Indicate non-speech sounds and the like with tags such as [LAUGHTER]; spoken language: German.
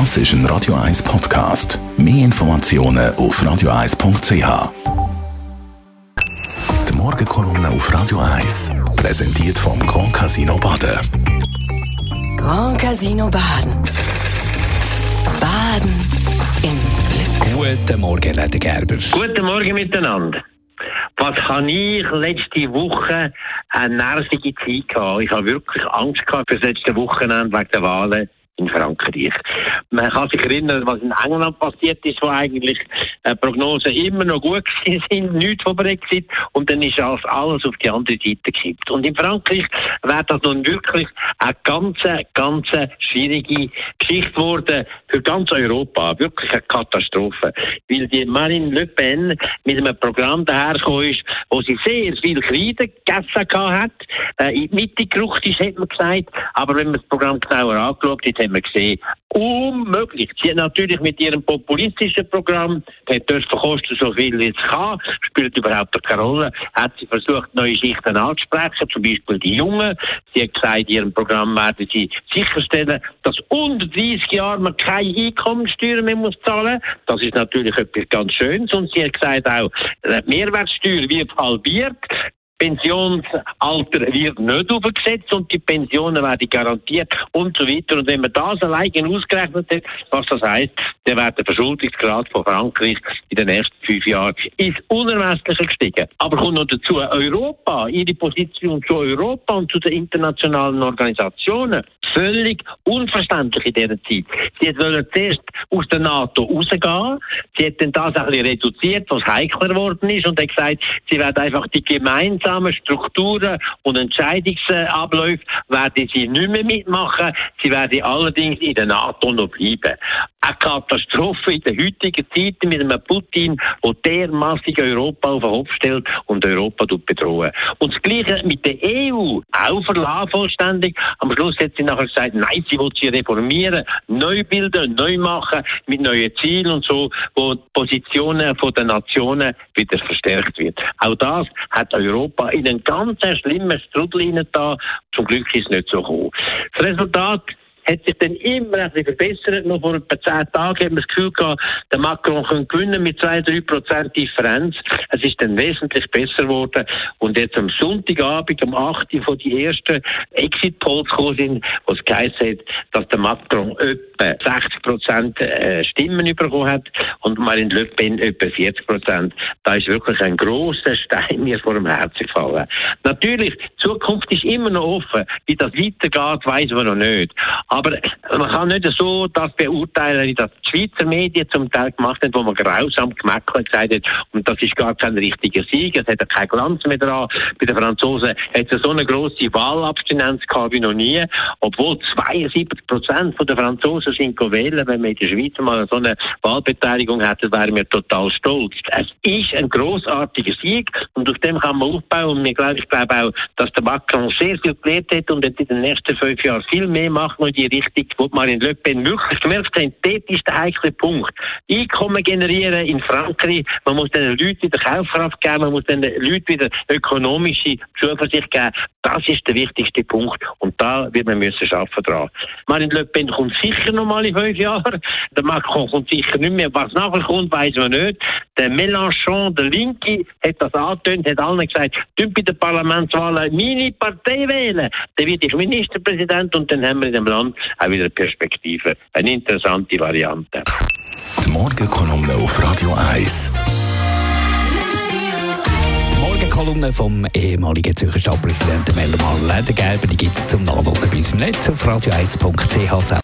Das ist ein Radio 1 Podcast. Mehr Informationen auf radio1.ch. Die Morgenkolumne auf Radio 1 präsentiert vom Grand Casino Baden. Grand Casino Baden. Baden im Glück. Guten Morgen, Leder Gerber. Guten Morgen miteinander. Was habe ich letzte Woche eine nervige Zeit gehabt? Ich habe wirklich Angst gehabt für das letzte Wochenende wegen der Wahlen in Frankreich. Man kann sich erinnern, was in England passiert ist, wo eigentlich äh, Prognosen immer noch gut [LAUGHS] sind, nichts von Brexit, und dann ist alles, alles auf die andere Seite gekippt. Und in Frankreich wäre das nun wirklich eine ganz, ganz schwierige Geschichte geworden für ganz Europa. Wirklich eine Katastrophe. Weil die Marine Le Pen mit einem Programm dahergekommen ist, wo sie sehr viel Kreide gegessen hat, äh, in die Mitte gerückt ist, hat man gesagt. Aber wenn man das Programm genauer angeschaut hat, haben wir gesehen, unmöglich. Sie hat natürlich mit ihrem populistischen Programm, hat dürfen kosten so viel wie es kann, spielt überhaupt keine Rolle, hat sie versucht, neue Schichten anzusprechen, zum Beispiel die Jungen. Sie hat gesagt, in ihrem Programm werden sie sicherstellen, dass unter 30 Jahren man keine Einkommensteuer mehr muss zahlen. Das ist natürlich etwas ganz Schönes. Und sie hat gesagt auch, die Mehrwertsteuer wird halbiert. Pensionsalter wird nicht aufgesetzt und die Pensionen werden garantiert und so weiter. Und wenn man das alleine ausgerechnet hat, was das heisst, dann wird der Verschuldungsgrad von Frankreich in den nächsten fünf Jahren ins Unermessliche gestiegen. Aber kommt noch dazu Europa, ihre Position zu Europa und zu den internationalen Organisationen völlig unverständlich in dieser Zeit. Sie wollen zuerst aus der NATO rausgehen. Sie hat dann das ein bisschen reduziert, was heikler geworden ist und hat gesagt, sie werden einfach die gemeinsamen Strukturen und Entscheidungsabläufe werden sie nicht mehr mitmachen. Sie werden allerdings in der NATO noch bleiben. Eine Katastrophe in der heutigen Zeit mit einem Putin, der dermassig Europa auf den Kopf stellt und Europa bedrohen. Und das Gleiche mit der EU, auch verlassen vollständig. Am Schluss hat sie nachher gesagt, nein, sie will sie reformieren, neu bilden, neu machen, mit neuen Zielen und so, wo die Positionen der Nationen wieder verstärkt wird. Auch das hat Europa in einen ganz schlimmen Strudel da. Zum Glück ist es nicht so gekommen. Das Resultat hat sich dann immer ein bisschen verbessert. Noch vor etwa zehn Tagen haben wir das Gefühl gehabt, der Macron könnte gewinnen mit zwei, drei Prozent Differenz. Es ist dann wesentlich besser geworden. Und jetzt am Sonntagabend, um 8 Uhr, von die ersten Exit-Polls gekommen sind, wo es geheißen hat, dass der Macron etwa 60 Prozent äh, Stimmen bekommen hat und Marine Le Pen etwa 40 Prozent. Da ist wirklich ein grosser Stein mir vor dem Herzen gefallen. Natürlich, die Zukunft ist immer noch offen. Wie das weitergeht, weiß man noch nicht. Aber man kann nicht so das beurteilen, wie das die Schweizer Medien zum Teil gemacht haben, wo man grausam gemeckelt gesagt hat, und das ist gar kein richtiger Sieg, es hat ja keinen Glanz mehr dran. Bei den Franzosen hat es so eine grosse Wahlabstinenz gehabt wie noch nie, obwohl 72 Prozent der Franzosen sind wählen. Wenn wir in der Schweiz mal so eine Wahlbeteiligung hätten, wären wir total stolz. Es ist ein grossartiger Sieg und auf dem kann man aufbauen. Und ich glaube, ich glaube auch, dass der Macron sehr viel gelernt hat und in den nächsten fünf Jahren viel mehr macht, noch die die Richtung, wo Marine Le Pen wirklich gemerkt hat, dort ist der heikle Punkt. Einkommen generieren in Frankreich, man muss den Leuten wieder Kaufkraft geben, man muss den Leuten wieder ökonomische Zuversicht geben. Das ist der wichtigste Punkt und da wird man müssen schaffen dran. Marine Le Pen kommt sicher noch mal in fünf Jahren. Der Macron kommt sicher nicht mehr. Was nachher kommt, weiß man nicht. Der Mélenchon, der Linke, hat das angetönt, hat allen gesagt, tun bei den Parlamentswahlen meine Partei wählen. Dann werde ich Ministerpräsident und dann haben wir in dem Land auch wieder Perspektive. Eine interessante Variante. Die Morgenkolumne auf Radio 1. Die Morgenkolumne vom ehemaligen Zürcher Stadtpräsidenten Mellermann Ledergelber, die gibt es zum Nachlesen bei uns im Netz auf radio1.ch.